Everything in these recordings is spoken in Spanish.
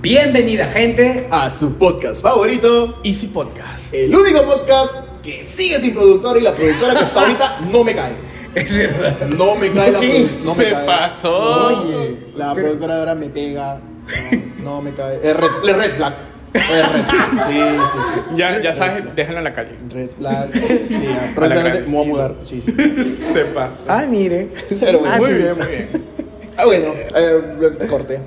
Bienvenida gente a su podcast favorito, Easy Podcast. el único podcast que sigue sin productor y la productora que hasta ahorita no me cae. Es verdad. No me cae la ¿Qué? productora. No me Se cae. pasó. Oye. La productora ahora me pega. No, no me cae. Es red, es red flag. Es red flag. Sí, sí, sí. Ya, ya sabes, déjalo en la calle. Red flag. Sí, ya. próximamente me voy a mudar. Sí, sí. Se pasa. Ah, mire. Pero bueno. Ah, Muy sí. bien, muy bien. Ah, bueno, eh, corte.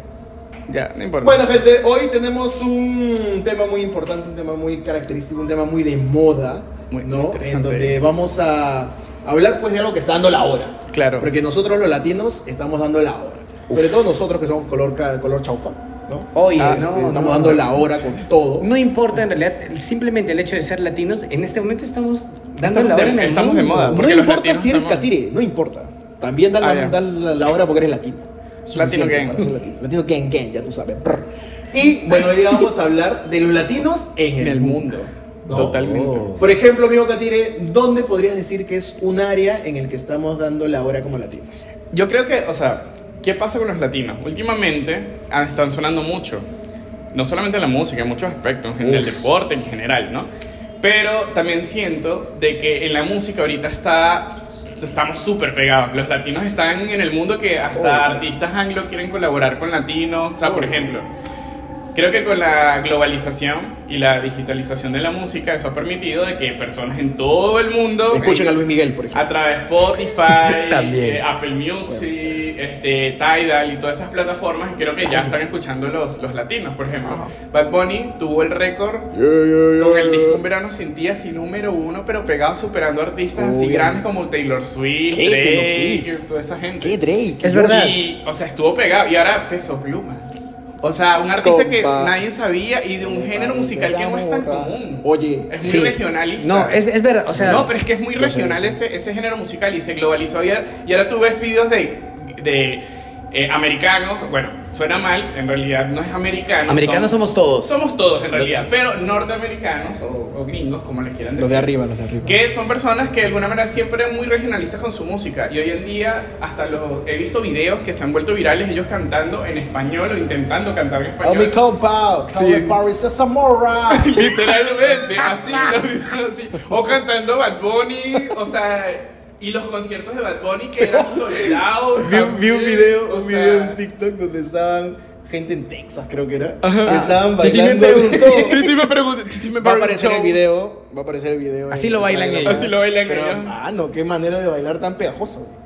Ya, no importa. Bueno, gente, hoy tenemos un tema muy importante, un tema muy característico, un tema muy de moda, Muy ¿no? interesante. En donde vamos a hablar pues de algo que está dando la hora. Claro. Porque nosotros los latinos estamos dando la hora. Sobre todo nosotros que somos color, color chaufa, ¿no? Oye, Este, no, estamos no. dando la hora con todo. No importa en realidad, simplemente el hecho de ser latinos, en este momento estamos dando Estamos la hora de- en el estamos de mundo. moda. No importa si eres estamos- catire, no importa. También da la, Ah, da la- la hora porque eres latino. Suficiente gang. para ser latino. Latino gang gang, ya tú sabes. Brr. Y bueno, hoy día vamos a hablar de los latinos en el, En el mundo. No. Totalmente. Oh. Por ejemplo, amigo Catire, ¿dónde podrías decir que es un área en el que estamos dando la hora como latinos? Yo creo que, o sea, ¿qué pasa con los latinos? Últimamente ah, están sonando mucho. No solamente en la música, en muchos aspectos, en el Uf. deporte en general, ¿no? Pero también siento de que en la música ahorita está estamos súper pegados. Los latinos están en el mundo que hasta Oh. artistas anglo quieren colaborar con latinos. O sea, por Oh. ejemplo, Creo que con la globalización y la digitalización de la música, eso ha permitido de que personas en todo el mundo Escuchen en- a Luis Miguel, por ejemplo. a través de Spotify, También. eh, Apple Music, este, Tidal y todas esas plataformas, creo que ya están escuchando los, los latinos. Por ejemplo, Ajá. Bad Bunny tuvo el récord Yeah, yeah, yeah, con el disco. Un Verano Sin Ti, así número uno, pero pegado superando artistas así grandes como Taylor Swift, ¿Qué? Taylor Drake, Swift? toda esa gente. ¿Qué Drake? Es verdad. Y, o sea, estuvo pegado. Y ahora Peso Pluma. O sea, un artista que nadie sabía y de un género musical que no es tan común. Oye, Es muy Sí. regionalista. No, es, es verdad, o sea, no, pero es que es muy regional ese, ese género musical y se globalizó. Y, y ahora tú ves videos de, de eh, americanos. Bueno, suena mal, en realidad no es americano. americanos somos todos. Somos todos en realidad, pero norteamericanos o, o gringos, como le quieran decir. los de arriba, los de arriba. Que son personas que de alguna manera siempre muy regionalistas con su música. Y hoy en día, hasta los he visto videos que se han vuelto virales, ellos cantando en español o intentando cantar en Oh, mi español. compa, Sí. sí. Paris es Zamora. Literalmente, así, así. O cantando Bad Bunny, o sea. Y los conciertos de Bad Bunny que eran soldados. vi, un- vi un video, un video en TikTok donde estaban gente en Texas, creo que era. que estaban Titi me bailando. preguntó. Titi me preguntó. Titi me Va a aparecer preguntó. el video, va a aparecer el video. Así lo bailan ellos. Así lo bailan Pero, ellos. mano, qué manera de bailar tan pegajoso.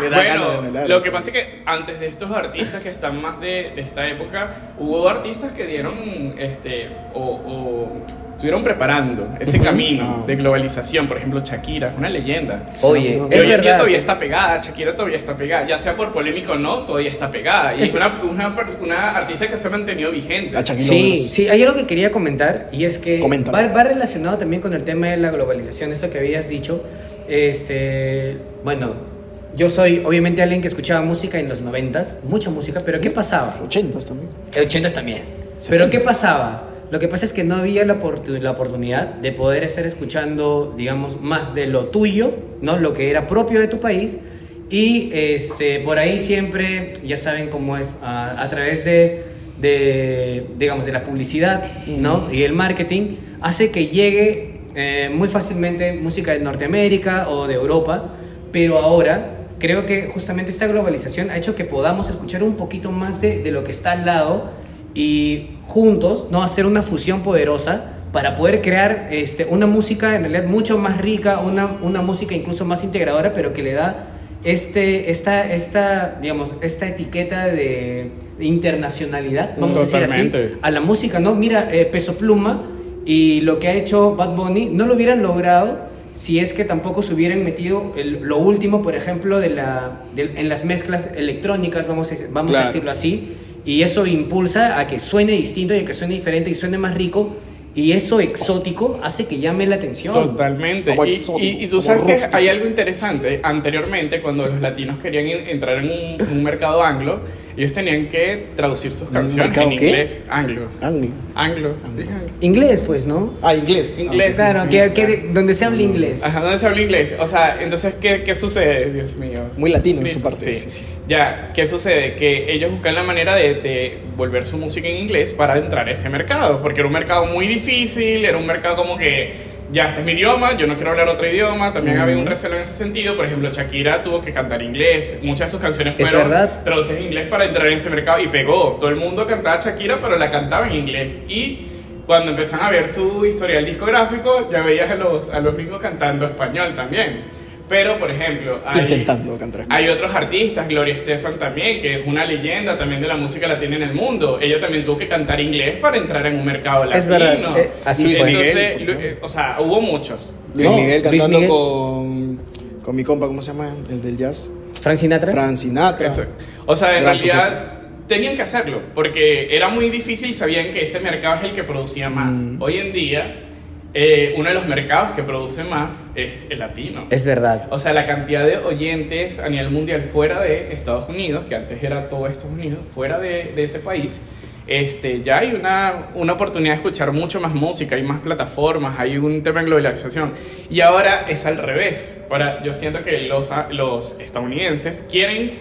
Me da ganas de Bueno, bailar. lo que pasa es que antes de estos artistas que están más de, de esta época, hubo artistas que dieron, este, o, o estuvieron preparando ese camino Ah. de globalización. Por ejemplo, Shakira, es una leyenda. Oye, es hoy verdad. todavía está pegada, Shakira todavía está pegada, ya sea por polémico o no, todavía está pegada. Y es Es- una, una, una artista que se ha mantenido vigente. Sí, sí, hay algo que quería comentar y es que va, va relacionado también con el tema de la globalización, esto que habías dicho. Este, bueno, yo soy obviamente alguien que escuchaba música en los noventas, mucha música, pero ¿qué pasaba? 80 también. El 80 también. Pero ¿qué pasaba? Lo que pasa es que no había la, oportu- la oportunidad de poder estar escuchando, digamos, más de lo tuyo, ¿no? Lo que era propio de tu país. Y este, por ahí siempre, ya saben cómo es, a, a través de, de, digamos, de la publicidad, ¿no? Y el marketing, hace que llegue eh, muy fácilmente música de Norteamérica o de Europa, pero ahora creo que justamente esta globalización ha hecho que podamos escuchar un poquito más de, de lo que está al lado y juntos no hacer una fusión poderosa para poder crear este, una música en realidad mucho más rica, una, una música incluso más integradora, pero que le da este, esta, esta, digamos, esta etiqueta de, de internacionalidad, vamos a decir así, a la música, ¿no? Mira, eh, Peso Pluma y lo que ha hecho Bad Bunny no lo hubieran logrado si es que tampoco se hubieran metido el- lo último, por ejemplo, de la, de- en las mezclas electrónicas, vamos a, vamos a decirlo así, y eso impulsa a que suene distinto y a que suene diferente y suene más rico. y eso exótico hace que llame la atención. Totalmente. Como Y, exótico, y- y tú como sabes que rústico. hay algo interesante. Anteriormente, cuando los latinos querían en- entrar en un, un mercado anglo, ellos tenían que traducir sus ¿Un canciones mercado en qué? inglés. Anglo. Anglo. Anglo. Inglés, pues, ¿no? Ah, inglés. Inglés. Claro, que, que- donde se habla inglés. Ajá, ¿dónde se habla inglés? O sea, entonces, ¿qué, qué sucede? Dios mío. Muy latino en su parte. Sí. Sí, sí, sí. Ya, ¿qué sucede? Que ellos buscan la manera de, de volver su música en inglés para entrar a ese mercado, porque era un mercado muy difícil, era un mercado como que, ya, este es mi idioma, yo no quiero hablar otro idioma, también había un recelo en ese sentido, por ejemplo, Shakira tuvo que cantar inglés, muchas de sus canciones Es fueron traducidas en inglés para entrar en ese mercado y pegó, todo el mundo cantaba Shakira, pero la cantaba en inglés. Y... Cuando empiezan a ver su historial discográfico, ya veías a los, a los gringos cantando español también. Pero, por ejemplo, hay, Intentando cantar. hay otros artistas, Gloria Estefan también, que es una leyenda también de la música latina en el mundo. Ella también tuvo que cantar inglés para entrar en un mercado latino. Es verdad, eh, así Luis fue. Miguel, Entonces, Lu- ejemplo. eh, o sea, hubo muchos. Luis No, Miguel Luis cantando Miguel. Con, con mi compa, ¿cómo se llama? El del jazz. Frank Sinatra. Fran Sinatra. Eso. O sea, en Gran realidad tenían que hacerlo, porque era muy difícil y sabían que ese mercado es el que producía más. Mm. Hoy en día, eh, uno de los mercados que produce más es el latino. Es verdad. O sea, la cantidad de oyentes a nivel mundial fuera de Estados Unidos, que antes era todo Estados Unidos, fuera de, de ese país, este, ya hay una, una oportunidad de escuchar mucho más música, hay más plataformas, hay un tema de globalización. Y ahora es al revés. Ahora yo siento que los, los estadounidenses quieren,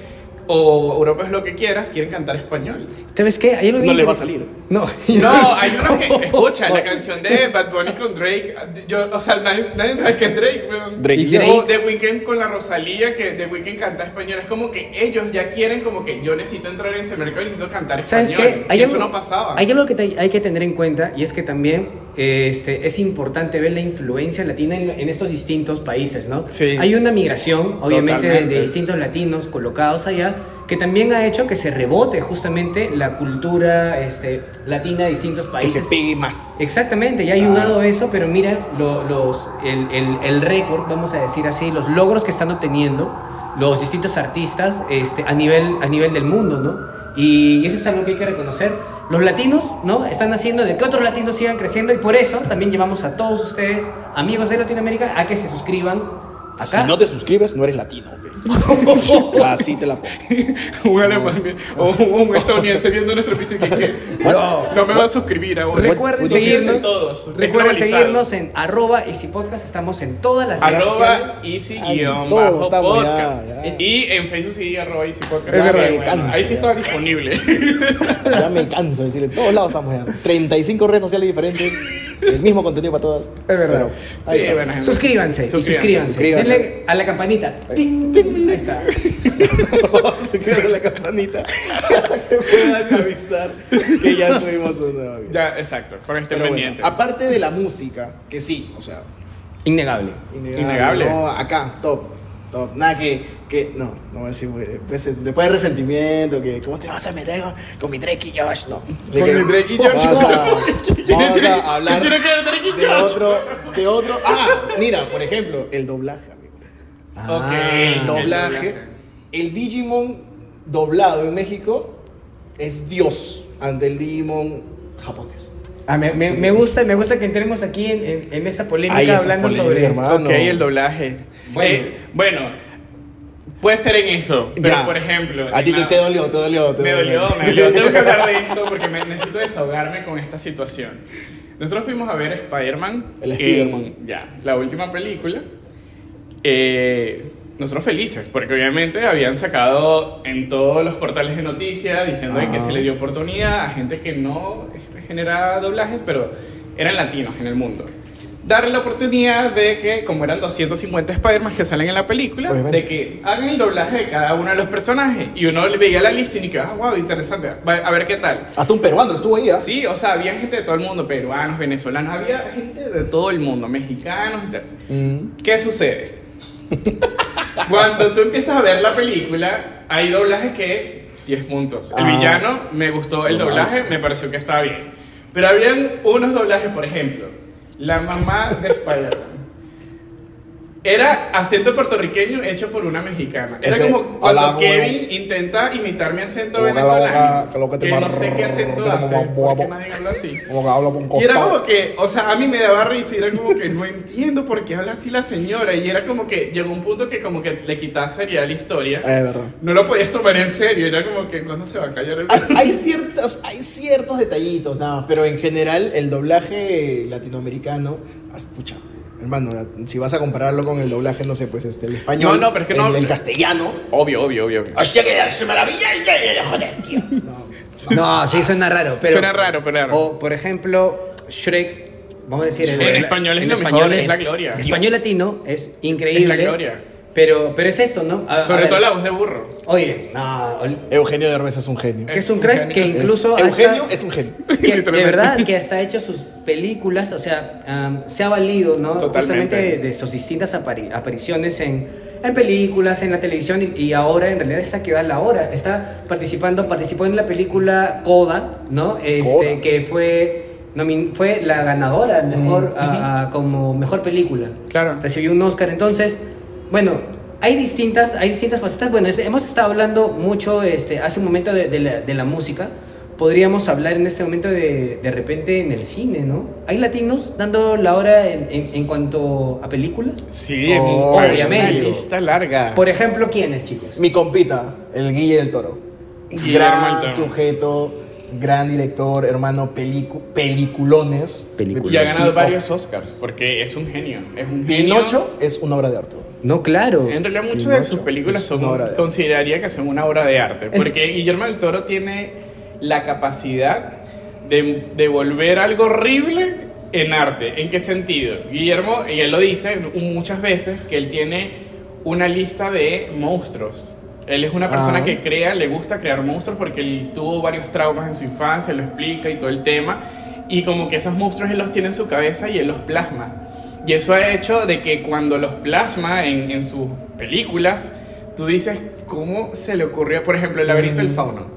o Europa es lo que quieras, quieren cantar español. ¿Sabes qué? Hay algo No le va a salir. No, No, hay uno que escucha la canción de Bad Bunny con Drake. Yo, o sea, nadie, nadie sabe que es Drake, weón. Drake y y Drake. O The Weeknd con la Rosalía, que The Weeknd canta español. Es como que ellos ya quieren, como que yo necesito entrar en ese mercado y necesito cantar español. ¿Sabes qué? y eso no pasaba. Hay algo que te- hay que tener en cuenta y es que también este, es importante ver la influencia latina en, en estos distintos países, ¿no? Sí. Hay una migración, obviamente, de, distintos latinos colocados allá que también ha hecho que se rebote justamente la cultura este, latina de distintos Que países. se pegue más. Exactamente, y ha ayudado eso, pero mira lo- los, el, el- el récord, vamos a decir así, los logros que están obteniendo los distintos artistas este, a, nivel, a nivel del mundo, ¿no? Y eso es algo que hay que reconocer. Los latinos, ¿no? Están haciendo de que otros latinos sigan creciendo y por eso también llevamos a todos ustedes, amigos de Latinoamérica, a que se suscriban acá. Si no te suscribes, no eres latino. Así te la pongo. un alemán o un estadounidense viendo nuestro episodio que, que No. no me va a suscribir ahora. Recuerden seguirnos? Todos, recuerden seguirnos en arroba Easy Podcast, estamos en todas las redes sociales. Arroba easy Ah, guion bajo ya, podcast. ya. Y en Facebook sí, arroba easy podcast. También, me bueno, canso ahí sí ya. está disponible. Ya me canso de decirle. En todos lados estamos ya. 35 redes sociales diferentes. El mismo contenido para todas. Es verdad. Pero ahí Sí, está. bueno, gente. Suscríbanse, y Suscríbanse, suscríbanse. Denle a la campanita. Ting, ting, Ahí está. Suscríbanse a la campanita para que puedan avisar que ya subimos un nuevo video. ya, exacto, con este Pero bueno, aparte de la música, que sí, o sea, Innegable. innegable. Innegable. No, acá, top. Top. Nada que, que no, no voy a decir, güey, después, después de resentimiento, que ¿cómo te vas a meter con, con mi Drake y Josh? No. Así Con que mi Drake y Josh. Vamos a, vamos a hablar ¿Qué tiene que de Josh? otro, de otro. Ah, mira, por ejemplo, el doblaje. Ah. El el doblaje. doblaje. El Digimon doblado en México es Dios ante el Digimon japonés. Ah, me, me, me gusta, me gusta que entremos aquí en, en- en esa polémica Ahí esa hablando polémica, sobre. hermano. Ok, el doblaje. Bueno. Eh, bueno, puede ser en eso. Pero, Ya. por ejemplo. A ti te, te dolió, te dolió. Te Me dolió, me dolió. Tengo que hablar de esto porque me, necesito desahogarme con esta situación. Nosotros fuimos a ver Spider-Man. El Spider-Man. Ya, la última película. Eh, nosotros felices, porque obviamente habían sacado en todos los portales de noticias diciendo que se le dio oportunidad a gente que no genera doblajes, pero eran latinos en el mundo. Darle la oportunidad de que, como eran 250 Spider-Man que salen en la película, Obviamente. de que hagan el doblaje de cada uno de los personajes. Y uno le veía la lista y ni que, ah, wow, interesante, a ver qué tal. Hasta un peruano estuvo ahí, ¿ah? Sí, o sea, había gente de todo el mundo, peruanos, venezolanos, había gente de todo el mundo, mexicanos y tal. Mm. ¿Qué sucede? Cuando tú empiezas a ver la película, hay doblajes que 10 puntos. El Ah. villano me gustó el doblaje, me pareció que estaba bien. Pero habían unos doblajes, por ejemplo, la mamá de Spider-Man. Era acento puertorriqueño hecho por una mexicana. Era Ese como cuando como- Kevin intenta imitar mi acento Como que la venezolano. que lo que te que no sé qué acento hace. Porque nadie habla así. Como que habla por un Y era costado. como que, o sea, a mí me daba risa y era como que no entiendo por qué habla así la señora. Y era como que llegó un punto que como que le quitaba seriedad a la historia. Es verdad. No lo podías tomar en serio. Era como que, ¿cuándo se va a callar el Hay, hay ciertos, hay ciertos detallitos, nada más, pero en general el doblaje latinoamericano, escucha, hermano, si vas a compararlo con el doblaje, no sé, pues este, el español, No, no, pero es que no- el, el castellano, Obvio, obvio, obvio. obvio. hostia que es maravilla, joder, tío. No, No, sí, suena raro. Pero, Suena raro, pero raro. O, por ejemplo, Shrek, vamos a decir... En español es lo mejor, es la gloria. Español Dios. latino es increíble. Es la gloria. Pero, pero es esto, ¿no? A- a Sobre todo la voz de burro. Oye, no, ol- Eugenio Derbez es un genio. que es un crack que incluso... Es- Eugenio hasta- es un genio. que de verdad que hasta ha hecho sus películas, o sea, am, se ha valido, ¿no? Totalmente. Justamente de, de sus distintas apari- apariciones en, en películas, en la televisión y, y ahora en realidad está que da la hora. Está participando, participó en la película Coda, ¿no? Este, Coda. que fue fue la ganadora mejor, a- a- como mejor película. Claro. Recibió un Oscar. Entonces, bueno, hay distintas, hay distintas facetas. Bueno, es- hemos estado hablando mucho este, hace un momento de, de la, de la música. Podríamos hablar en este momento de, de repente en el cine, ¿no? ¿Hay latinos dando la hora en, en- en cuanto a películas? Sí, Oh, obviamente. Una lista larga. Por ejemplo, ¿quiénes, chicos? Mi compita, el Guille del Toro. Guillermo gran sujeto, gran director, hermano, pelicu- peliculones. Y ha ganado Y- varios Oscars porque es un genio. Es un genio. Pinocho es una obra de arte. No, claro. En realidad muchas de sus películas son, consideraría que son una obra de arte. Es- Porque Guillermo del Toro tiene la capacidad de, de volver algo horrible en arte. ¿En qué sentido? Guillermo, y él lo dice muchas veces, que él tiene una lista de monstruos. Él es una persona que crea, le gusta crear monstruos porque él tuvo varios traumas en su infancia, lo explica y todo el tema. Y como que esos monstruos él los tiene en su cabeza y él los plasma. Y eso ha hecho de que cuando los plasma en, en sus películas, tú dices, ¿cómo se le ocurrió? Por ejemplo, el laberinto del fauno.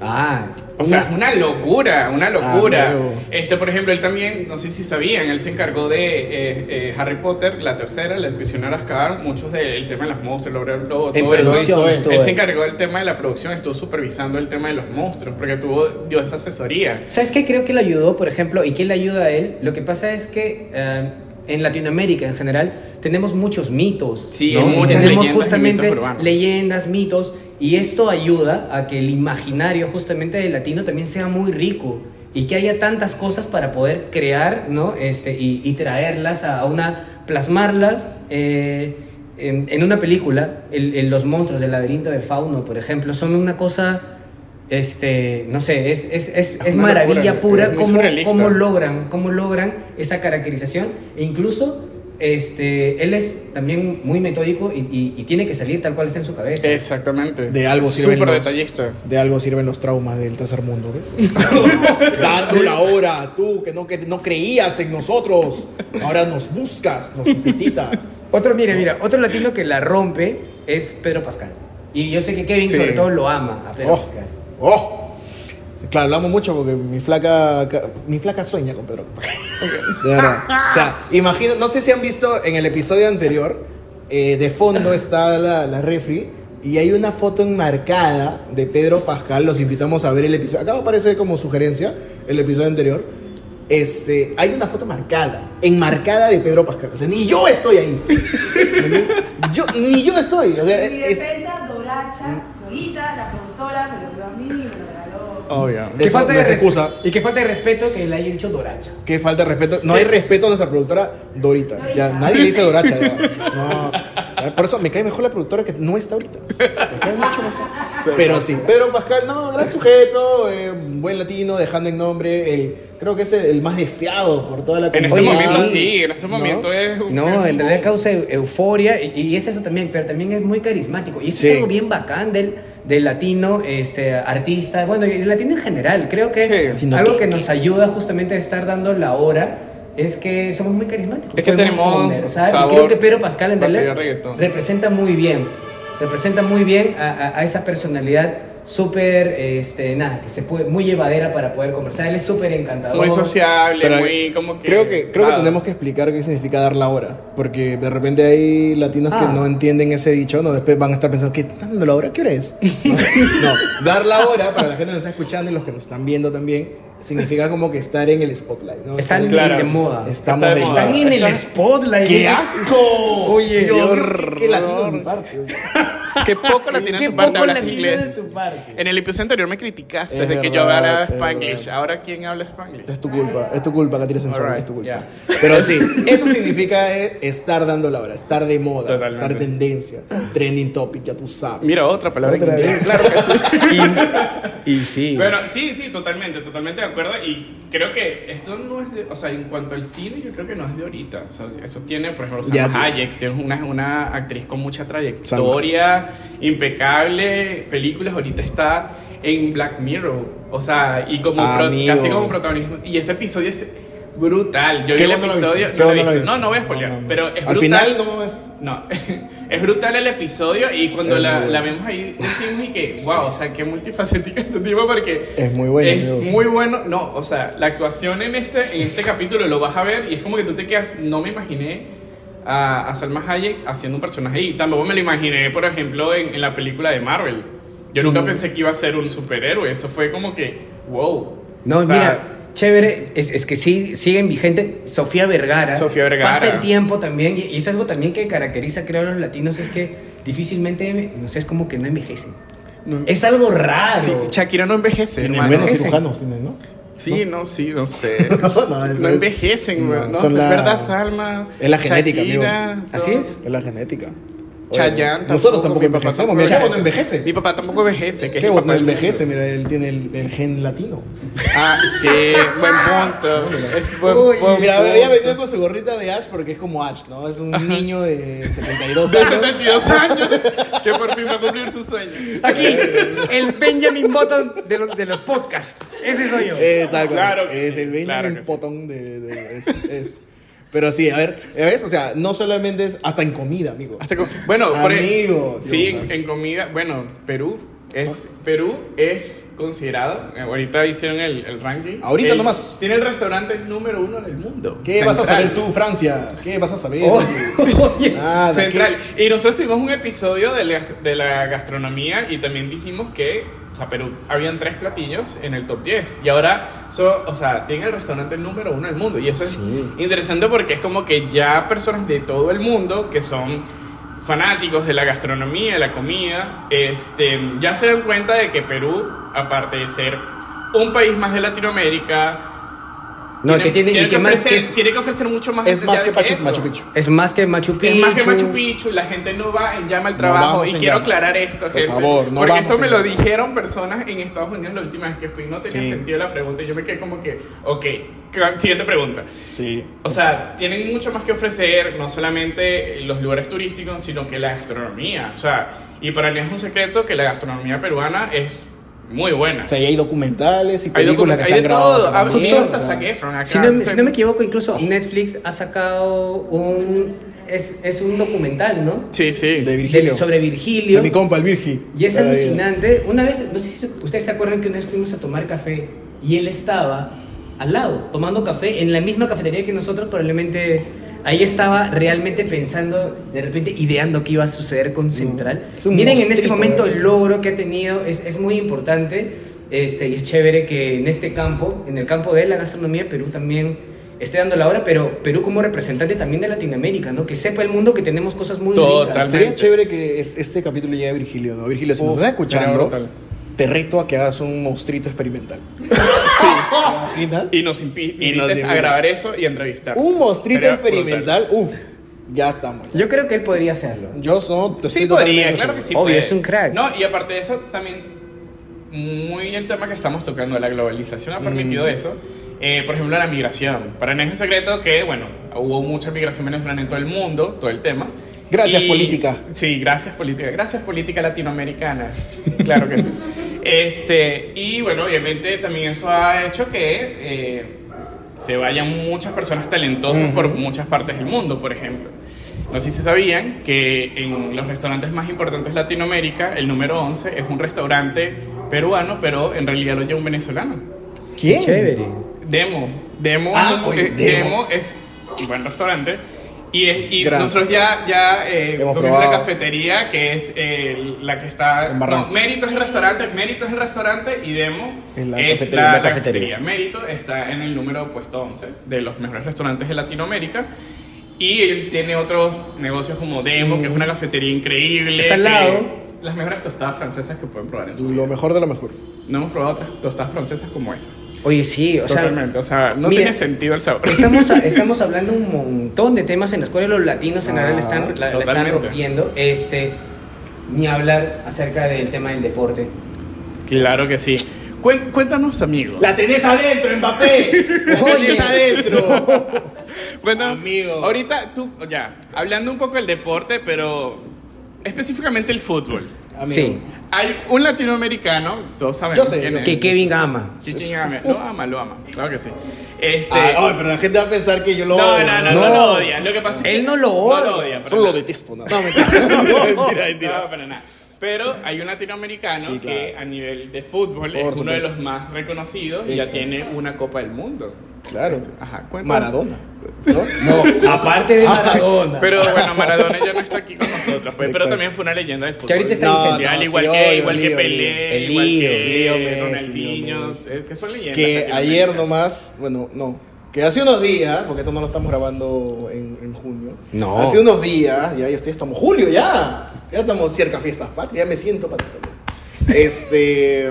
Ah, O sea, es una locura, una locura. Amigo. este, por ejemplo, él también, no sé si sabían, él se encargó de eh, eh, Harry Potter, la tercera, el prisionero Azkaban, muchos del tema de los monstruos, el todo eso. producción Él se encargó del tema de la producción, estuvo supervisando el tema de los monstruos, porque tuvo, dio esa asesoría. ¿Sabes qué creo que le ayudó, por ejemplo, y qué le ayuda a él? Lo que pasa es que eh, en Latinoamérica en general tenemos muchos mitos. Sí, ¿no? muchas tenemos leyendas y justamente leyendas, mitos, y esto ayuda a que el imaginario justamente del latino también sea muy rico y que haya tantas cosas para poder crear, ¿no? Este, y, y traerlas a, una, plasmarlas. eh, en, en una película, el- el- los monstruos del laberinto de Fauno, por ejemplo, son una cosa, este, no sé, es, es, es, es maravilla locura, pura cómo, cómo logran, cómo logran esa caracterización e incluso este, él es también muy metódico y, y- y tiene que salir tal cual está en su cabeza. Exactamente. De algo sirven Súper los, detallista. De algo sirven los traumas del tercer mundo, ¿ves? Dando la hora, tú que no, que no creías en nosotros. Ahora nos buscas, nos necesitas. Otro, mire, mira, otro latino que la rompe es Pedro Pascal. Y yo sé que Kevin Sí. sobre todo lo ama a Pedro Oh, Pascal. oh. Claro, amo mucho porque mi flaca, mi flaca sueña con Pedro Pascal. De verdad. O sea, imagina, no sé si han visto en el episodio anterior, eh, de fondo está la, la refri y hay una foto enmarcada de Pedro Pascal. Los invitamos a ver el episodio. Acá aparece como sugerencia el episodio anterior. Este, hay una foto marcada, enmarcada de Pedro Pascal. O sea, ni yo estoy ahí. Yo, ni yo estoy. O sea, mi es- defensa, Doracha, Dorita, la productora, me lo dio a mí y me lo Obvio. Eso no es excusa. Y que falta de respeto que le haya dicho Doracha. Qué falta de respeto. No hay respeto a nuestra productora Dorita. Ya, Dorita. nadie le dice Doracha. ya. No. Ya, Por eso me cae mejor la productora que no está ahorita. Me cae mucho mejor. Pero sí, Pedro Pascal, no, gran sujeto, eh, buen latino, dejando en nombre el. Creo que es el, el más deseado por toda la En este momento sí. sí, en este ¿No? momento es un- No, es en realidad causa eu- euforia y, y es eso también, pero también es muy carismático. Y eso Sí. es algo bien bacán del, del latino este, artista, bueno, y latino en general. Creo que Sí. Algo que nos ayuda justamente a estar dando la hora es que somos muy carismáticos. Es que tenemos conversar, sabor, y creo que Pedro Pascal en realidad representa muy bien, representa muy bien a, a- a esa personalidad súper, este, nada, que se puede, muy llevadera para poder conversar. Él es súper encantador. Muy sociable, Pero muy como que. creo que, creo que Ah, tenemos que explicar qué significa dar la hora. Porque de repente hay latinos Ah. que no entienden ese dicho, ¿no? Después van a estar pensando, ¿qué dando la hora? ¿Qué hora es? No, No, dar la hora, para la gente que nos está escuchando y los que nos están viendo también, significa como que estar en el spotlight, ¿no? Están Claro. de moda. Estamos Está de de moda. Están en el spotlight. ¡Qué asco! Oye, Dios qué mío, qué, qué latino mi parte. Qué poco latino Qué en tu parte poco hablas latino inglés. de tu parte. En el episodio anterior me criticaste Es de que yo verdad, hablaba es Spanglish. Ahora, ¿quién habla Spanglish? Es tu culpa, es tu culpa, Katia Sensual, Alright, es tu culpa. ya. Pero sí, eso significa eh, estar dando la hora, estar de moda, Totalmente. estar tendencia, trending topic, ya tú sabes. Mira, otra palabra Otra en inglés. Claro que sí. Y sí. Pero sí, sí, totalmente, totalmente de acuerdo. Y creo que esto no es de. O sea, en cuanto al cine, yo creo que no es de ahorita. O sea, eso tiene, por ejemplo, tío. Hayek, que es una, una actriz con mucha trayectoria, impecable. Películas, ahorita está en Black Mirror. O sea, y como pro- casi como protagonismo. Y ese episodio es brutal. Yo vi ¿Qué el lo episodio. No, no, no voy a spoilear. No, no, no. Pero es Al brutal. final no es... No, es brutal el episodio y cuando la, la vemos ahí decimos y que, wow, o sea, qué multifacética este tipo porque Es muy bueno, Es amigo. muy bueno, no, o sea, la actuación en este, en este capítulo lo vas a ver y es como que tú te quedas, no me imaginé a, a Salma Hayek haciendo un personaje ahí, tampoco me lo imaginé, por ejemplo, en, en la película de Marvel. Yo nunca pensé que iba a ser un superhéroe, eso fue como que, wow. No, O sea, mira, chévere, es, es que sí, siguen vigente. Sofía Vergara. Sofía Vergara. Pasa el tiempo también, y, y es algo también que caracteriza, creo, a los latinos, es que difícilmente, no sé, es como que no envejecen. no- Es algo raro. Sí, Shakira no envejece. Buenos ese. cirujanos, ¿no? Sí, no, sí, no sé. No, no, no, envejecen, no, ¿no? son Es la- verdad, Salma. es la genética, Shakira, amigo. ¿Así es? Es la genética. Chayanne Nosotros tampoco mi papá envejecemos. tampoco Mira, ¿qué no envejece? Mi papá tampoco envejece. Que ¿Qué papá del envejece? Mira, él tiene el, el gen latino. Ah, sí, buen punto. Es buen, Uy, buen Mira, punto. ella venido con su gorrita de Ash porque es como Ash, ¿no? Es un niño de 72 De años. 72 años, que por fin va a cumplir su sueño. Aquí, el Benjamin Button de, los- de los podcasts. Ese soy yo. Eh, tal cual. Claro que es sí, el Benjamin claro que sí. Potón de, de- es, es. Pero sí, a ver, ¿ves? O sea, no solamente es hasta en comida, amigo. Hasta con- bueno, por e- Amigo, sí, Dios en, comida, bueno, Perú es Perú es considerado, eh, ahorita hicieron el, el ranking. Ahorita el- nomás. Tiene el restaurante número uno del mundo. ¿Qué vas a Central. saber tú, Francia? ¿Qué vas a saber? Oh, Oye, oye. Nada, ¿qué? Central. Y nosotros tuvimos un episodio de la, de la gastronomía y también dijimos que, o sea, Perú, habían tres platillos en el top 10. Y ahora, so- o sea, tiene el restaurante número uno del mundo. Y eso es Sí. interesante porque es como que ya personas de todo el mundo que son fanáticos de la gastronomía, de la comida, este, ya se dan cuenta de que Perú, aparte de ser un país más de Latinoamérica, No, que tiene, y que más ofrecer, que es, tiene que ofrecer mucho más Es más de que Machu, Picchu. es más que Machu Picchu. Es más que Machu Picchu, la gente no va en llama al No trabajo. vamos y quiero llamas. aclarar esto, Por gente. favor, no Porque vamos esto me en lo llamas. dijeron personas en Estados Unidos la última vez que fui. No tenía Sí. sentido la pregunta. Y yo me quedé como que, ok, siguiente pregunta. Sí. O sea, tienen mucho más que ofrecer, no solamente los lugares turísticos, sino que la gastronomía. O sea, y para mí es un secreto que la gastronomía peruana es muy buena. O sea, y hay documentales y películas que se han grabado. todo. también, Justo o hasta sea. Zac Efron acá. Si no, si no me equivoco, incluso Netflix ha sacado un. Es, es un documental, ¿no? Sí, sí. De Virgilio. De- sobre Virgilio. De mi compa, el Virgi. Y es alucinante. Una vez, no sé si ustedes se acuerdan que una vez fuimos a tomar café y él estaba al lado, tomando café en la misma cafetería que nosotros, probablemente ahí estaba realmente pensando, de repente ideando qué iba a suceder con Central. es un Miren en este momento ¿eh? el logro que ha tenido, es, es muy importante este, y es chévere que en este campo, en el campo de la gastronomía, Perú también esté dando la hora, pero Perú como representante también de Latinoamérica, ¿no? Que sepa el mundo que tenemos cosas muy Total. ricas. Sería chévere que es- este capítulo llegue a Virgilio, ¿no? Virgilio, si nos sería escuchando. Te reto a que hagas un monstruito experimental. Sí. ¿Te imaginas? Y nos Y invites a grabar eso y entrevistar. Un monstruito Sería experimental, uff, ya estamos. Yo creo que él podría hacerlo. Yo no, te Sí, podría, claro que sí. Obvio, puede. es un crack. No, y aparte de eso, también, muy el tema que estamos tocando, la globalización ha permitido Mm. eso. Eh, por ejemplo, la migración. Para nadie es secreto que, bueno, hubo mucha migración venezolana en todo el mundo, todo el tema. Gracias, política. Sí, gracias, política. Gracias, política latinoamericana. claro que sí. Este, y bueno, obviamente también eso ha hecho que eh, se vayan muchas personas talentosas por muchas partes del mundo, por ejemplo. No sé si sabían que en los restaurantes más importantes de Latinoamérica, el número 11 es un restaurante peruano, pero en realidad lo lleva un venezolano. ¿Quién? Chévere. Demo. Demo, Ah, es, oye, eh, Demo. Demo es un buen restaurante. Y, es- y nosotros ya, ya eh, Hemos comimos la probado. cafetería, que es eh, la que está... En no, Mérito es el restaurante, Mérito es el restaurante y Demo Es la es cafetería. la, La cafetería. Mérito está en el número puesto 11 de los mejores restaurantes de Latinoamérica. Y él tiene otros negocios como Demo, que es una cafetería increíble. Está al lado. Las mejores tostadas francesas que pueden probar en su Lo vida. mejor de lo mejor. No hemos probado otras tostadas francesas como esa. Oye, sí, o sea, Totalmente. O sea, no mira, tiene sentido el sabor. Estamos, estamos hablando un montón de temas en los cuales los latinos en Ah, realidad están, la, la están rompiendo. Este, ni hablar acerca del tema del deporte. Claro que sí. Cuéntanos, amigo. La tenés adentro, Mbappé. La Oye. tenés adentro. Cuéntanos. Amigo. Ahorita tú, ya, hablando un poco del deporte, pero específicamente el fútbol. Amigo. Sí, Hay un latinoamericano, todos sabemos Yo sé, quién yo es. sé. que Kevin ama. Chichín Game. Lo ama, lo ama. Claro que sí. Este. Ay, ay, pero la gente va a pensar que yo lo no, odio. no, no, no, No. lo odia. Lo que pasa es que Él no lo No odia. lo odia. Solo lo nada. detesto. No, no mentira. mentira, mentira. No, para nada. Pero hay un latinoamericano Sí, que claro. a nivel de fútbol Por es uno de supuesto. los más reconocidos y ya Exacto. tiene una Copa del Mundo. Claro. Ajá, cuéntame. Maradona. ¿no? No, aparte de Maradona. Pero bueno, Maradona ya no está aquí con nosotros, pues, pero también fue una leyenda del fútbol. Que ahorita está No, mundial, no, igual sí, que, obvio, igual que Pelé, Lío. igual Lío, que Lío Messi, Ronaldinho, que son leyendas. Que ayer nomás, bueno, no, que hace unos días, porque esto no lo estamos grabando en, en junio. No. Hace unos días, ya, ya ustedes estamos julio ya. Ya estamos cerca a fiestas patrias, ya me siento patria también. Este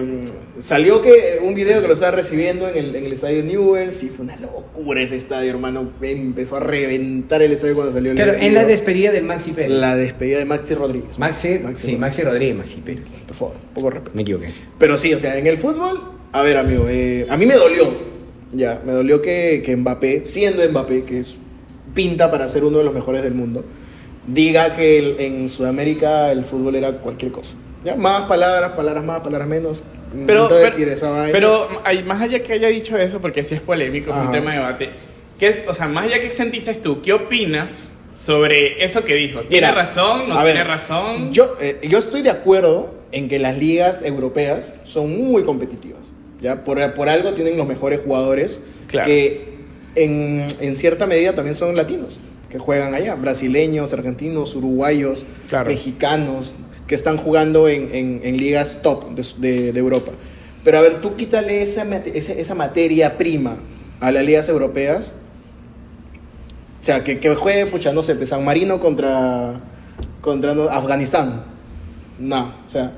salió que un video que lo estaba recibiendo en el, en el estadio Newell's y fue una locura ese estadio, hermano. Empezó a reventar el estadio cuando salió el Claro, video. en la despedida del Maxi Pérez. La despedida de Maxi Rodríguez. Maxi, Maxi sí, Maxi Rodríguez, Maxi Pérez. Por favor, un poco de respeto. Me equivoqué. Pero sí, o sea, en el fútbol, a ver, amigo, eh, a mí me dolió. Ya, me dolió que, que Mbappé, siendo Mbappé, que es pinta para ser uno de los mejores del mundo, diga que el- en Sudamérica el fútbol era cualquier cosa. ¿Ya? Más palabras, palabras más, palabras menos. Pero, pero, decir esa vaina. pero hay, más allá que haya dicho eso, porque sí es polémico, es un Ajá. tema de debate. ¿qué- o sea, más allá que sentiste tú, ¿qué opinas sobre eso que dijo? ¿Tiene Mira, razón? ¿No tiene ver, razón? Yo, eh, yo estoy de acuerdo en que las ligas europeas son muy competitivas. ¿ya? Por, por algo tienen los mejores jugadores Claro. que en, en cierta medida también son latinos, que juegan allá. Brasileños, argentinos, uruguayos, Claro. mexicanos, que están jugando en, en- en ligas top de, de- de Europa. Pero a ver, tú quítale esa, esa, esa materia prima a las ligas europeas. O sea, que, que juegue, pucha, no sé, pues, San Marino contra, contra Afganistán. No, o sea,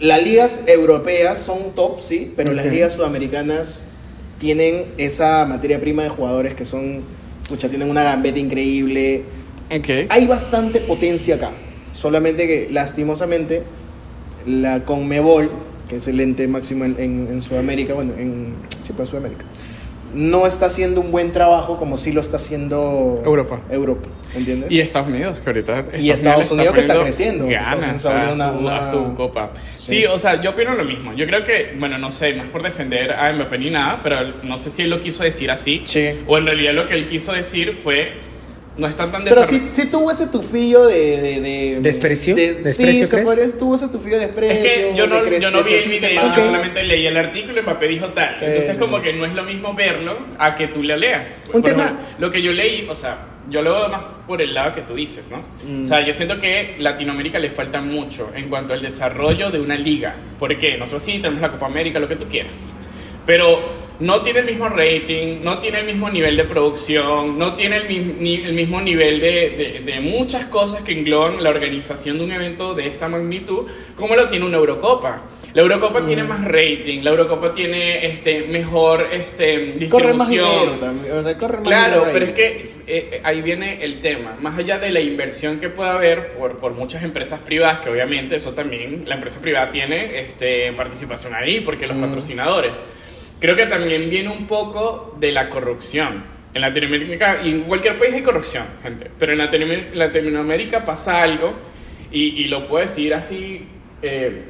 las ligas europeas son top, sí, pero las Ok. ligas sudamericanas tienen esa materia prima de jugadores que son, pucha, tienen una gambeta increíble. Ok. Hay bastante potencia acá, solamente que lastimosamente la Conmebol, que es el ente máximo en, en- en Sudamérica, bueno, en, sí, pues, en Sudamérica, no está haciendo un buen trabajo como sí lo está haciendo Europa. Europa, ¿entiendes? Y Estados Unidos, que ahorita. Y Estados Unidos que está creciendo. Estados está a, su, una- a su una- copa. Sí. Sí. o sea, yo opino lo mismo. Yo creo que, bueno, no sé, más por defender a Mbappé ni nada, pero no sé si él lo quiso decir así. Sí. O en realidad lo que él quiso decir fue. No están tan Pero sí, sí tuvo ese tufillo de... de, de ¿Desprecio? de- ¿Desprecio, sí, crees? podría- tuvo ese tufillo de desprecio. Es que yo no, de yo no vi el video, yo solamente leí el artículo y Mbappé dijo tal. Sí, Entonces, sí, como sí. que no es lo mismo verlo a que tú le leas. Un Por tema- ejemplo, Lo que yo leí, o sea, yo lo veo más por el lado que tú dices, ¿no? Mm. O sea, yo siento que Latinoamérica le falta mucho en cuanto al desarrollo de una liga. ¿Por qué? Nosotros sí tenemos la Copa América, lo que tú quieras. Pero no tiene el mismo rating, no tiene el mismo nivel de producción, no tiene el, mi- ni- el mismo nivel de, de- de muchas cosas que engloban la organización de un evento de esta magnitud, como lo tiene una Eurocopa. La Eurocopa tiene más rating, la Eurocopa tiene este, mejor este, Corre más distribución. dinero también. O sea, corre más Claro, pero es que eh, eh, ahí viene el tema. Más allá de la inversión que pueda haber por, por muchas empresas privadas, que obviamente eso también, la empresa privada tiene este, participación ahí, porque los Mm. patrocinadores. Creo que también viene un poco de la corrupción. En Latinoamérica y en cualquier país hay corrupción, gente. Pero en Latinoam- Latinoamérica pasa algo, y, y lo puedo decir así. eh,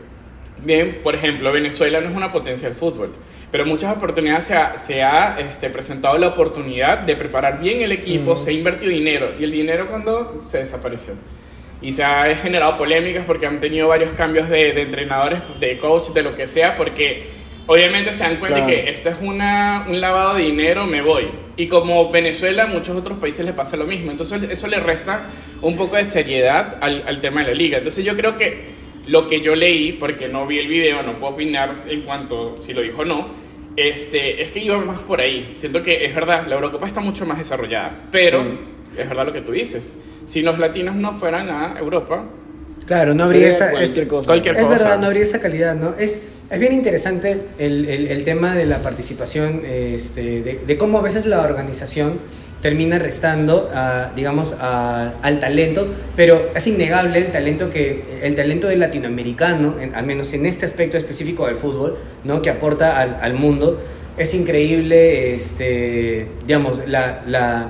Bien, por ejemplo, Venezuela no es una potencia del fútbol, pero muchas oportunidades se ha, se ha, este, presentado la oportunidad de preparar bien el equipo, Mm. se ha invertido dinero y el dinero cuando se desapareció. y se ha generado polémicas porque han tenido varios cambios de, de entrenadores, de coach, de lo que sea, porque obviamente se dan cuenta Claro. que esto es una, un lavado de dinero, me voy. Y como Venezuela, a muchos otros países les pasa lo mismo. Entonces eso le resta un poco de seriedad al, al tema de la liga. Entonces yo creo que lo que yo leí, porque no vi el video, no puedo opinar en cuanto si lo dijo o no, este, es que iba más por ahí. Siento que es verdad, la Eurocopa está mucho más desarrollada, pero Sí. es verdad lo que tú dices. Si los latinos no fueran a Europa, Claro, no habría esa... cualquier es- cosa. cualquier Es cosa. verdad, no habría esa calidad, ¿no? Es, es bien interesante el, el- el tema de la participación, este, de, de cómo a veces la organización termina restando, a, digamos, a- al talento, pero es innegable el talento que el talento del latinoamericano, en- al menos en este aspecto específico del fútbol, ¿no? que aporta al, al mundo. Es increíble, este, digamos, la, la,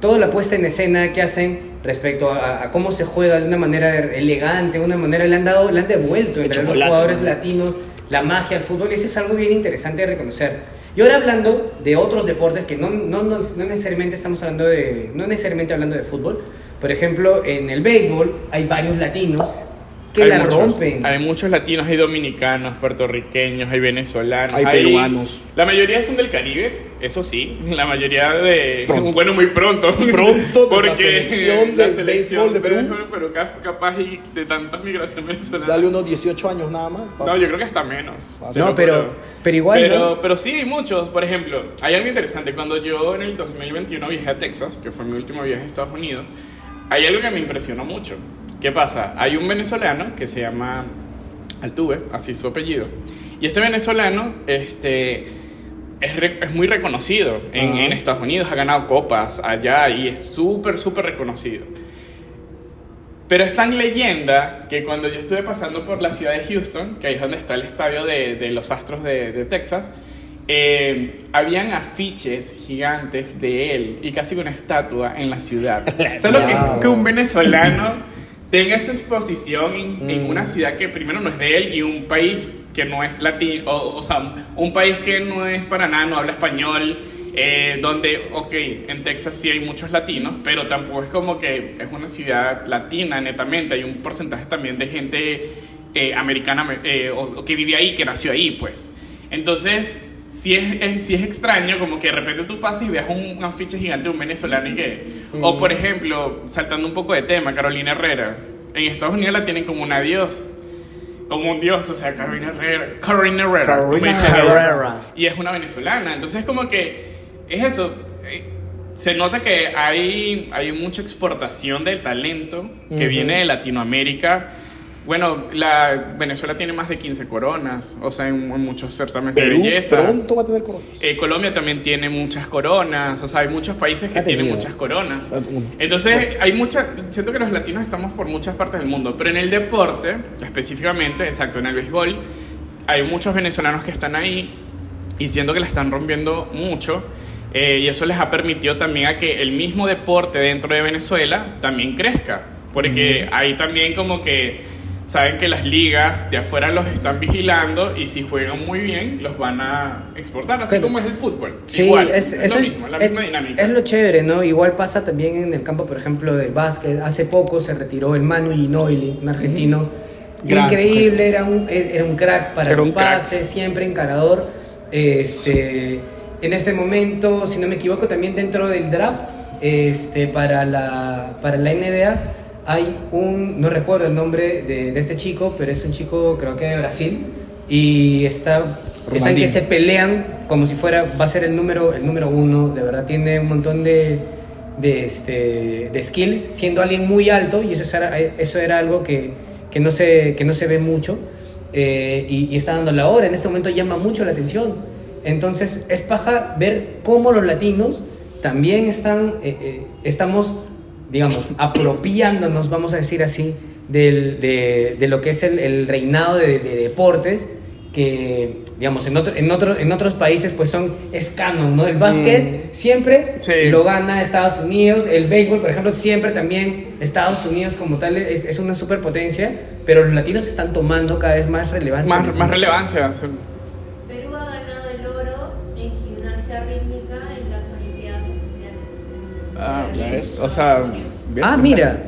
toda la puesta en escena que hacen respecto a, a cómo se juega de una manera elegante, una manera le han dado, le han devuelto De entre los jugadores ¿no? latinos la magia al fútbol y eso es algo bien interesante de reconocer. Y ahora hablando de otros deportes que no, no, no, no necesariamente estamos hablando de, no necesariamente hablando de fútbol, por ejemplo en el béisbol hay varios latinos que hay la muchos, rompen. Hay muchos latinos, hay dominicanos, puertorriqueños, hay venezolanos. Hay peruanos. La mayoría son del Caribe, eso sí. La mayoría de. Pronto. Bueno, muy pronto. Pronto de la selección la de béisbol de Perú. Pero cap- capaz y de tantas migraciones venezolanas. Dale unos 18 años nada más. No, yo creo que hasta menos. No, pero- juro. pero igual, Pero, ¿no? pero sí, hay muchos. Por ejemplo, hay algo interesante. Cuando yo en el 2021 viajé a Texas, que fue mi último viaje a Estados Unidos, hay algo que me impresionó mucho. ¿Qué pasa? Hay un venezolano que se llama Altuve, así su apellido. Y este venezolano, este es, re- es muy reconocido en, Ajá. en Estados Unidos, ha ganado copas allá y es súper, súper reconocido. Pero es tan leyenda que cuando yo estuve pasando por la ciudad de Houston, que ahí es donde está el estadio de, de los Astros de, de Texas, eh, habían afiches gigantes de él y casi una estatua en la ciudad. ¿Sabes lo que es que un venezolano tenga esa exposición en, en Mm. una ciudad que primero no es de él y un país que no es latino, o, o sea, un país que no es para nada, no habla español, eh, donde, ok, en Texas sí hay muchos latinos, pero tampoco es como que es una ciudad latina netamente, hay un porcentaje también de gente eh, americana eh, o, o que vive ahí, que nació ahí, pues. Entonces, sí es, es- sí es extraño como que de repente tú pasas y veas un, un afiche gigante de un venezolano y que... O por ejemplo, saltando un poco de tema, Carolina Herrera. En Estados Unidos la tienen como una diosa. Como un dios, o sea, Carolina Herrera. Carolina Herrera. Carolina. Herrera. Y es una venezolana. Entonces como que es eso. eh, Se nota que hay, hay mucha exportación del talento que Ujú. viene de Latinoamérica. Bueno, la Venezuela tiene más de 15 coronas, o sea, en, en muchos certámenes de belleza. pronto va a tener coronas. Eh, Colombia también tiene muchas coronas, o sea, hay muchos países que Ha tienen muchas coronas. Ah, uno. Entonces, hay mucha, siento que los latinos estamos por muchas partes del mundo, pero en el deporte, específicamente, exacto, en el béisbol, hay muchos venezolanos que están ahí y siento que la están rompiendo mucho. eh, y eso les ha permitido también a que el mismo deporte dentro de Venezuela también crezca. Porque ahí también como que saben que las ligas de afuera los están vigilando y si juegan muy bien los van a exportar, así Claro. como es el fútbol. Sí, Igual, es, es, eso lo es- mismo, la es- misma dinámica. es lo chévere, ¿no? Igual pasa también en el campo, por ejemplo, del básquet. Hace poco se retiró el Manu Ginobili, un argentino. Increíble, era un, era un crack para Era los un crack. pases, siempre encarador. Este, en este momento, si no me equivoco, también dentro del draft este, para, la, para la NBA hay un, no recuerdo el nombre de, de este chico, pero es un chico creo que de Brasil y está, están que Ronaldinho. se pelean como si fuera, va a ser el número, el número uno, de verdad tiene un montón de, de, este, de skills, siendo alguien muy alto y eso era, eso era algo que, que, no se, que no se ve mucho eh, y, y está dando la hora, en este momento llama mucho la atención. Entonces es paja ver cómo los latinos también están, eh, eh, estamos, digamos, apropiándonos, vamos a decir así, del, de, de lo que es el, el reinado de, de deportes que, digamos, en, otro, en, otro, en otros países pues son es canon, ¿no? El básquet siempre Sí. lo gana Estados Unidos, el béisbol, por ejemplo, siempre también Estados Unidos como tal es, es una superpotencia, pero los latinos están tomando cada vez más relevancia. más, más relevancia. Ah, ves. O sea, bien. Ah, mira.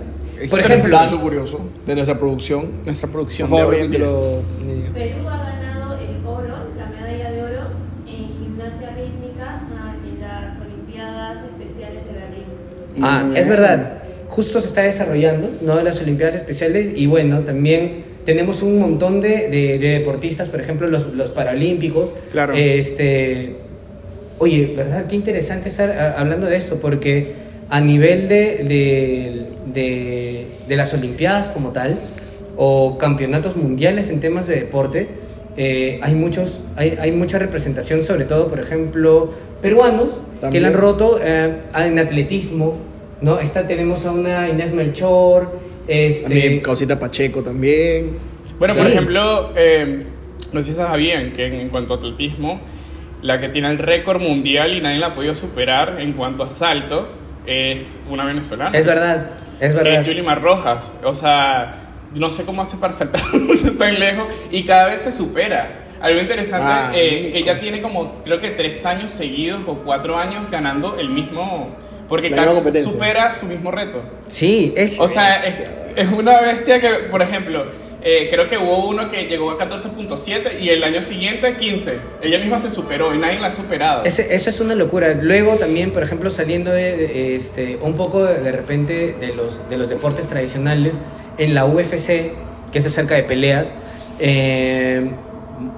Por ejemplo, Dato curioso de nuestra producción. Nuestra Por producción favor, de. Perú ha ganado el oro, la medalla de oro, en gimnasia rítmica ah, en las Olimpiadas Especiales de Berlín. Ah, es verdad. Justo se está desarrollando, ¿no? Las Olimpiadas Especiales y bueno, también tenemos un montón de, de- de deportistas, por ejemplo, los, los Paralímpicos. Claro. Este, oye, ¿verdad? Qué interesante estar ah, hablando de esto porque a nivel de, de, de- de las Olimpiadas como tal o campeonatos mundiales en temas de deporte, eh, hay, muchos, hay, hay mucha representación, sobre todo, por ejemplo, peruanos que También. la han roto eh, en atletismo, ¿no? Esta, tenemos a una Inés Melchor, este... También Causita Pacheco también. Bueno, por Sí. ejemplo, eh, no sé si sabían que en, en cuanto a atletismo, la que tiene el récord mundial y nadie la ha podido superar en cuanto a salto es una venezolana. Es verdad, es Que verdad. es Yulimar Rojas. O sea, no sé cómo hace para saltar tan lejos y cada vez se supera. Algo interesante, Ah, eh, que ella tiene como, creo que tres años seguidos o cuatro años ganando el mismo, porque La casi misma competencia. supera su mismo reto. Sí, es... O sea, es, es una bestia que, por ejemplo, eh, creo que hubo uno que llegó a 14.7 y el año siguiente 15. Ella misma se superó y nadie la ha superado. Eso es una locura. Luego también, por ejemplo, saliendo de, este, un poco de, de repente de los, de los deportes tradicionales, en la UFC, que es acerca de peleas, eh,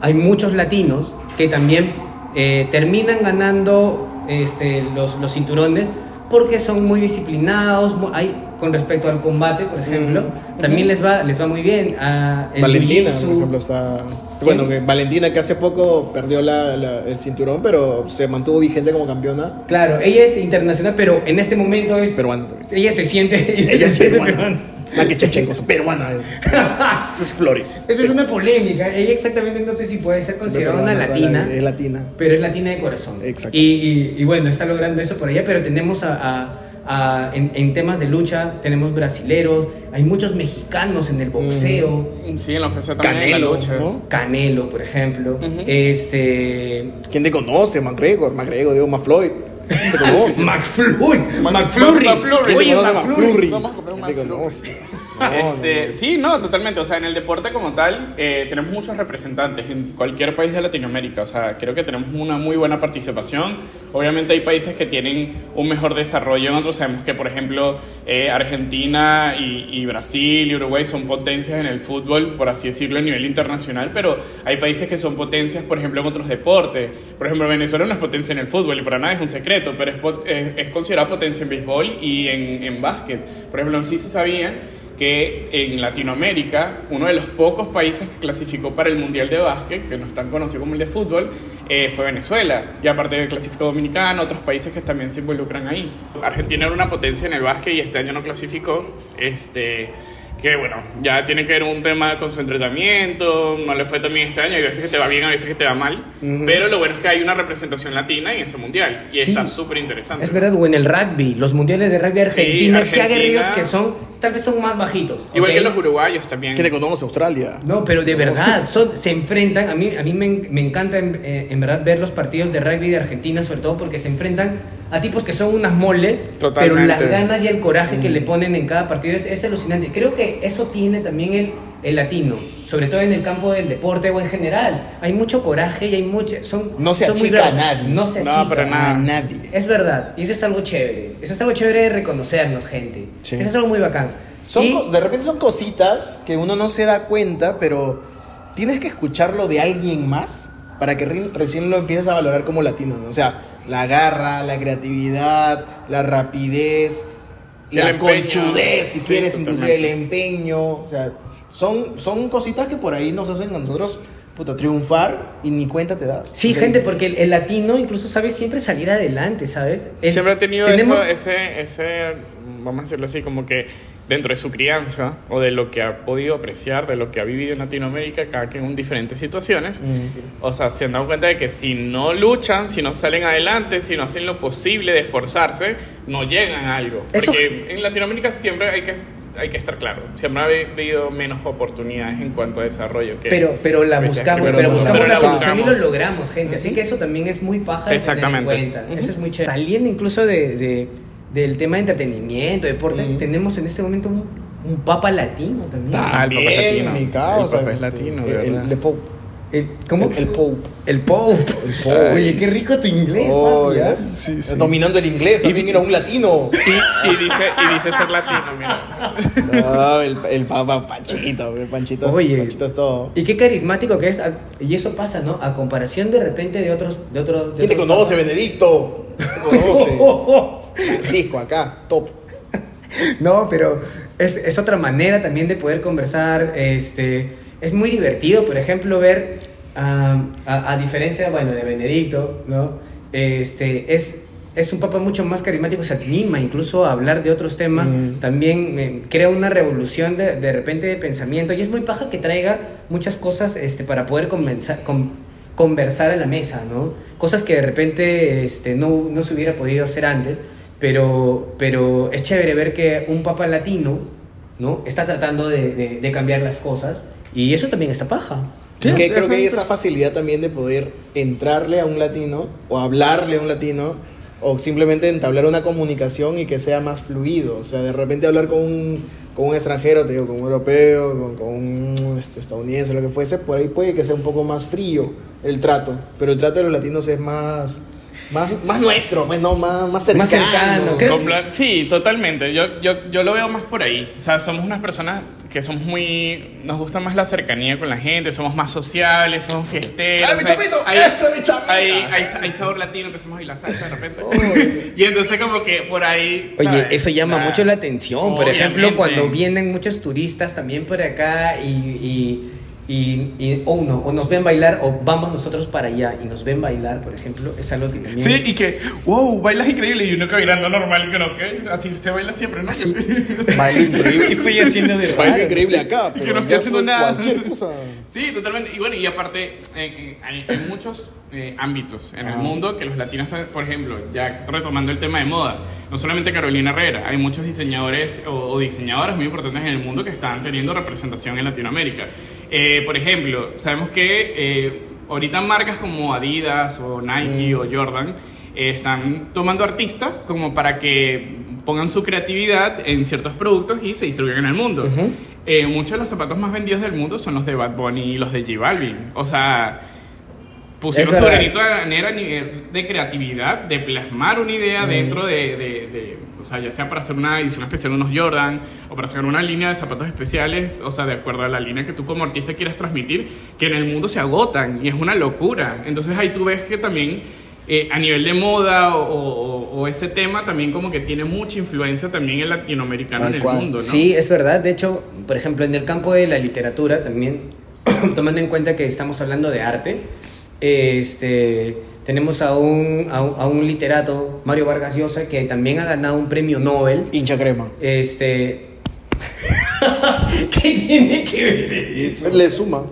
hay muchos latinos que también eh, terminan ganando este, los, los cinturones porque son muy disciplinados, hay, con respecto al combate, por ejemplo, también les va, les va muy bien. Ah, el Valentina, por ejemplo, está. Bueno, que Valentina que hace poco perdió la- la- el cinturón, pero se mantuvo vigente como campeona. Claro, ella es internacional, pero en este momento es Peruana también. Ella se siente, ella, Ella se siente peruana. peruana. Más que Chechenko, es peruana. Es. Eso es Flores. Esa es una polémica. Ella exactamente no sé si puede ser considerada una la latina, Es latina. pero es latina de corazón. Exacto. Y, y- y bueno, está logrando eso por allá, pero tenemos a, en, en temas de lucha, tenemos brasileros, hay muchos mexicanos en el boxeo. Sí, en la ofensa también en la Canelo, lucha. ¿no? Canelo, por ejemplo. Este. ¿Quién te conoce? McGregor, McGregor, digo, McFloyd. McFlurry. McFlurry. McFlurry. ¿Quién te Oye? McFlurry. Vamos a comprar un ¿Quién te McFlurry. No, Este, no. sí, no, totalmente. O sea, en el deporte como tal, eh, tenemos muchos representantes en cualquier país de Latinoamérica. O sea, creo que tenemos una muy buena participación. Obviamente hay países que tienen un mejor desarrollo en otros. Sabemos que, por ejemplo, eh, Argentina y, y Brasil y Uruguay son potencias en el fútbol, por así decirlo, a nivel internacional. Pero hay países que son potencias, por ejemplo, en otros deportes. Por ejemplo, Venezuela no es potencia en el fútbol y para nada es un secreto, pero es, es, es considerada potencia en béisbol y en, en básquet. Por ejemplo, sé si sabían que en Latinoamérica, uno de los pocos países que clasificó para el Mundial de Básquet, que no es tan conocido como el de fútbol, eh, fue Venezuela. Y aparte clasificó Dominicana, otros países que también se involucran ahí. Argentina era una potencia en el básquet y este año no clasificó. Este, que bueno, ya tiene que ver un tema con su entrenamiento, no le fue también este año, hay veces que te va bien, hay veces que te va mal, pero lo bueno es que hay una representación latina en ese mundial y Sí. está súper interesante. Es verdad, o en el rugby, los mundiales de rugby Sí, Argentina, qué Argentina. aguerridos que son, tal vez son más bajitos. Igual que los uruguayos también. ¿Quién te conoce? Australia. No, pero de verdad, son- se enfrentan, a mí, a mí me, me encanta en, eh, en verdad ver los partidos de rugby de Argentina, sobre todo porque se enfrentan a tipos que son unas moles, pero Totalmente. las ganas y el coraje que le ponen en cada partido es, es alucinante. Creo que eso tiene también el, el latino, sobre todo en el campo del deporte o en general. Hay mucho coraje y hay mucha... Son, No se son achica a nadie. No se No, achica. para nada. A nadie. Es verdad, y eso es algo chévere. Eso es algo chévere de reconocernos, gente. Sí. Eso es algo muy bacán. Son, Y- de repente son cositas que uno no se da cuenta, pero tienes que escucharlo de alguien más para que re- recién lo empieces a valorar como latino. ¿no? O sea, la garra, la creatividad, la rapidez, El la empeño. conchudez, si Sí, quieres, inclusive el totalmente. empeño. O sea, son, son cositas que por ahí nos hacen a nosotros puta, triunfar y ni cuenta te das. Sí, O sea, gente, porque el, el latino incluso sabe siempre salir adelante, ¿sabes? El- Siempre ha tenido tenemos- eso, ese, ese, vamos a decirlo así, como que dentro de su crianza o de lo que ha podido apreciar, de lo que ha vivido en Latinoamérica, cada quien en diferentes situaciones, Mm. o sea, se han dado cuenta de que si no luchan, si no salen adelante, si no hacen lo posible de esforzarse, no llegan a algo. Eso- Porque en Latinoamérica siempre hay que, hay que estar claro, siempre ha habido menos oportunidades en cuanto a desarrollo. Que Pero, pero la buscamos, pero pero, la buscamos buscamos. la Pero la solución y lo logramos, gente. Así que eso también es muy paja de tener en cuenta. Ujú. Eso es muy chévere. Saliendo incluso de, de- del tema de entretenimiento, deporte, tenemos en este momento un, un papa latino también. Ah, el Papa es También, latino. mi causa. El Papa es latino, de el, el, el Pope. El, ¿Cómo? El, el Pope. El Pope. El Pope. Oye, qué rico tu inglés. Oh, papi, yes. Sí, sí. Dominando el inglés, también era un latino. Y, y dice, y dice ser latino, mira. Ah, el, el Papa Panchito, el Panchito. Oye. Panchito es todo. Y qué carismático que es. Y eso pasa, ¿no? A comparación de repente de otros. De otros de ¿Quién te conoce, Benedicto? ¿Quién te conoce? Francisco, acá, top. No, pero es, es otra manera también de poder conversar. Este, es muy divertido, por ejemplo, ver, a, a diferencia, bueno, de Benedicto, ¿no? Este, es, es un papa mucho más carismático, se anima incluso a hablar de otros temas, Mm. también eh, crea una revolución de, de repente de pensamiento, y es muy paja que traiga muchas cosas este, para poder con- conversar a la mesa, ¿no? Cosas que de repente este, no, no se hubiera podido hacer antes, pero, pero es chévere ver que un papa latino, ¿no? Está tratando de, de- de cambiar las cosas, y eso también está paja. Que Sí, creo que hay esa facilidad también de poder entrarle a un latino o hablarle a un latino o simplemente entablar una comunicación y que sea más fluido. O sea, de repente hablar con un, con un extranjero, te digo, con un europeo, con, con un este, estadounidense, lo que fuese, por ahí puede que sea un poco más frío el trato. Pero el trato de los latinos es más, más, más nuestro, pues no, más, más cercano. Más cercano, Sí, totalmente. Yo, yo, yo lo veo más por ahí. O sea, somos unas personas que somos muy. Nos gusta más la cercanía con la gente, somos más sociables, somos fiesteros. ¡Ay, mi chapito! Hay, ¡Eso, mi chapito! hay, hay, hay sabor latino, empezamos a bailar salsa de repente. y entonces, como que por ahí. Oye, ¿sabes? eso llama La- mucho la atención. Por ejemplo, cuando vienen muchos turistas también por acá y, y, y- y- o, no, o nos ven bailar o vamos nosotros para allá y nos ven bailar, por ejemplo, es algo que también... Sí, y que, wow, bailas increíble. Y uno que bailando normal, que no, que así se baila siempre, ¿no? Así. Baila increíble. ¿Qué estoy haciendo de Baila raro? increíble acá, Que pero no estoy haciendo nada. cualquier cosa. Sí, totalmente. Y bueno, y aparte, eh, eh, hay, hay muchos eh, ámbitos en el Ah. mundo que los latinos, están- por ejemplo, ya retomando el tema de moda, no solamente Carolina Herrera, hay muchos diseñadores o, o diseñadoras muy importantes en el mundo que están teniendo representación en Latinoamérica. Eh, por ejemplo, sabemos que eh, ahorita marcas como Adidas o Nike o Jordan eh, están tomando artistas como para que pongan su creatividad en ciertos productos y se distribuyan en el mundo. Eh, muchos de los zapatos más vendidos del mundo son los de Bad Bunny y los de J Balvin. O sea, pusieron su granito de manera de creatividad, de plasmar una idea dentro de, de- de- o sea, ya sea para hacer una edición especial de unos Jordan o para sacar una línea de zapatos especiales, o sea, de acuerdo a la línea que tú como artista quieras transmitir, que en el mundo se agotan y es una locura. Entonces ahí tú ves que también eh, a nivel de moda o, o- o ese tema también como que tiene mucha influencia también el latinoamericano Tal en el cual. mundo, ¿no? Sí, es verdad. De hecho, por ejemplo, en el campo de la literatura también, tomando en cuenta que estamos hablando de arte, este, tenemos a un, a un, a un literato, Mario Vargas Llosa, que también ha ganado un premio Nobel. Hincha crema. Este... ¿Qué tiene que ver eso? Le suma.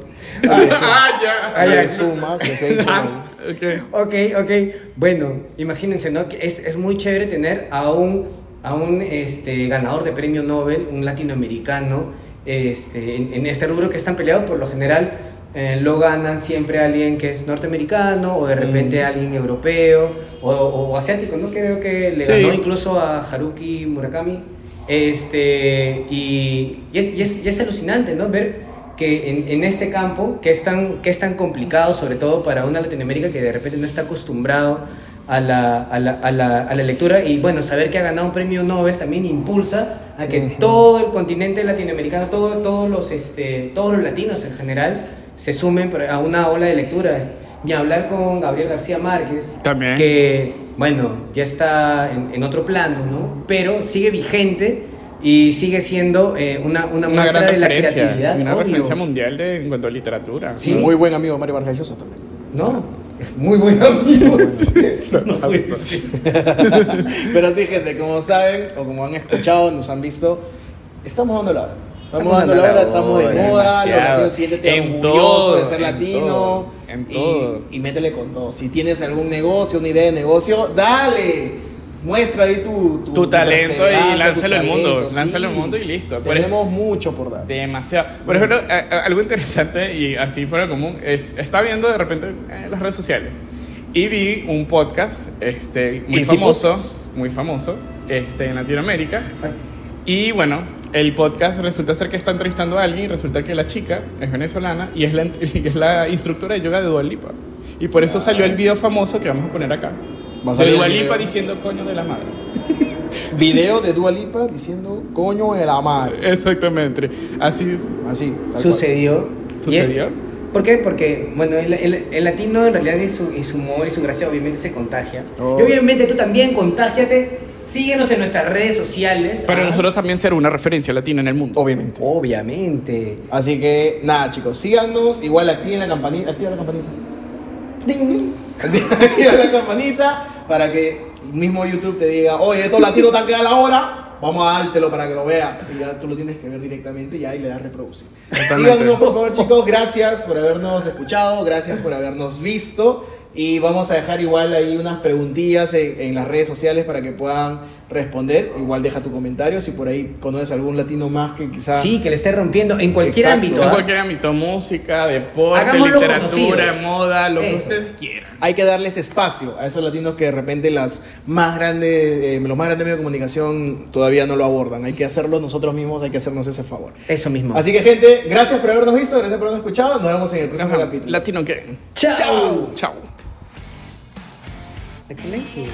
Le suma. Ah, ya. Ah, ya. Le suma que se Ah, ok. Ok, ok. Bueno, imagínense, ¿no? Que es, es muy chévere tener a un, a un este, ganador de premio Nobel, un latinoamericano, este, en, en este rubro que están peleados. Por lo general, eh, lo ganan siempre alguien que es norteamericano o de repente Mm. alguien europeo o, o asiático, ¿no? Creo que le Sí. ganó incluso a Haruki Murakami. Este, y, y es, y es- y es alucinante, ¿no? Ver que en, en este campo, que es, tan, que es tan complicado, sobre todo para una Latinoamérica que de repente no está acostumbrado a la, a la, a la, a la lectura, y bueno, saber que ha ganado un premio Nobel también impulsa a que Ujú. todo el continente latinoamericano, todo, todos, los, este, todos los latinos en general, se sumen a una ola de lectura. Ni hablar con Gabriel García Márquez, También. que, bueno, ya está en, en otro plano, ¿no? Pero sigue vigente y sigue siendo eh, una, una, Una muestra gran de la referencia, creatividad. una obvio. referencia mundial de, en cuanto a literatura. Sí. Muy buen amigo Mario Vargas Llosa también. No, es muy buen amigo. Eso no puede ser. Pero sí, gente, como saben o como han escuchado, nos han visto, estamos dando la hora. Estamos, dando la hora, estamos de moda, los latinos siéntete En orgulloso todo, de ser latino. todo, y-. Y, métele con todo. Si tienes algún negocio, una idea de negocio, dale. Muestra ahí tu, Tu talento y lánzalo tu al mundo, talento, lánzalo al sí. mundo y listo. Por Tenemos mucho por dar. Demasiado. Por ejemplo, algo interesante y así fuera común, eh, estaba viendo de repente en las redes sociales y vi un podcast este, muy Easy famoso, Podcast. muy famoso este, en Latinoamérica. Y bueno, el podcast resulta ser que está entrevistando a alguien y resulta que la chica es venezolana y es la, y es la instructora de yoga de Dua Lipa. Y por eso salió el video famoso que vamos a poner acá. Va a De salir el Dua video. Lipa diciendo coño de la madre. Video de Dua Lipa diciendo coño de la madre. Exactamente. Así Así. Sucedió. sucedió. Y- ¿Por qué? Porque, bueno, el, el- el latino en realidad y su, y su humor y su gracia obviamente se contagia. Oh. Y obviamente tú también contágiate. Síguenos en nuestras redes sociales. Para Ah, nosotros también ser una referencia latina en el mundo. Obviamente. Obviamente. Así que nada, chicos, síganos. Igual activen la campanita. Activa la campanita. Activa la campanita para que mismo YouTube te diga, oye, estos latinos están que a la hora. Vamos a dártelo para que lo vea. Y ya tú lo tienes que ver directamente y ahí le das reproducir. Síganos, por favor, chicos. Gracias por habernos escuchado. Gracias por habernos visto. Y vamos a dejar igual ahí unas preguntillas en, en las redes sociales para que puedan responder. Igual deja tu comentario si por ahí conoces algún latino más que quizás... Sí, que le esté rompiendo en cualquier Exacto. ámbito. En ¿ah? cualquier ámbito, música, deporte, Hagámoslo literatura, conocidos. moda, lo que ustedes quieran. hay que darles espacio a esos latinos que de repente las más grandes, eh, los más grandes medios de comunicación todavía no lo abordan. Hay que hacerlo nosotros mismos, hay que hacernos ese favor. Eso mismo. Así que gente, gracias por habernos visto, gracias por habernos escuchado. Nos vemos en el próximo Ajá. capítulo. Latino Gang. Chao. Chao. Excellencia.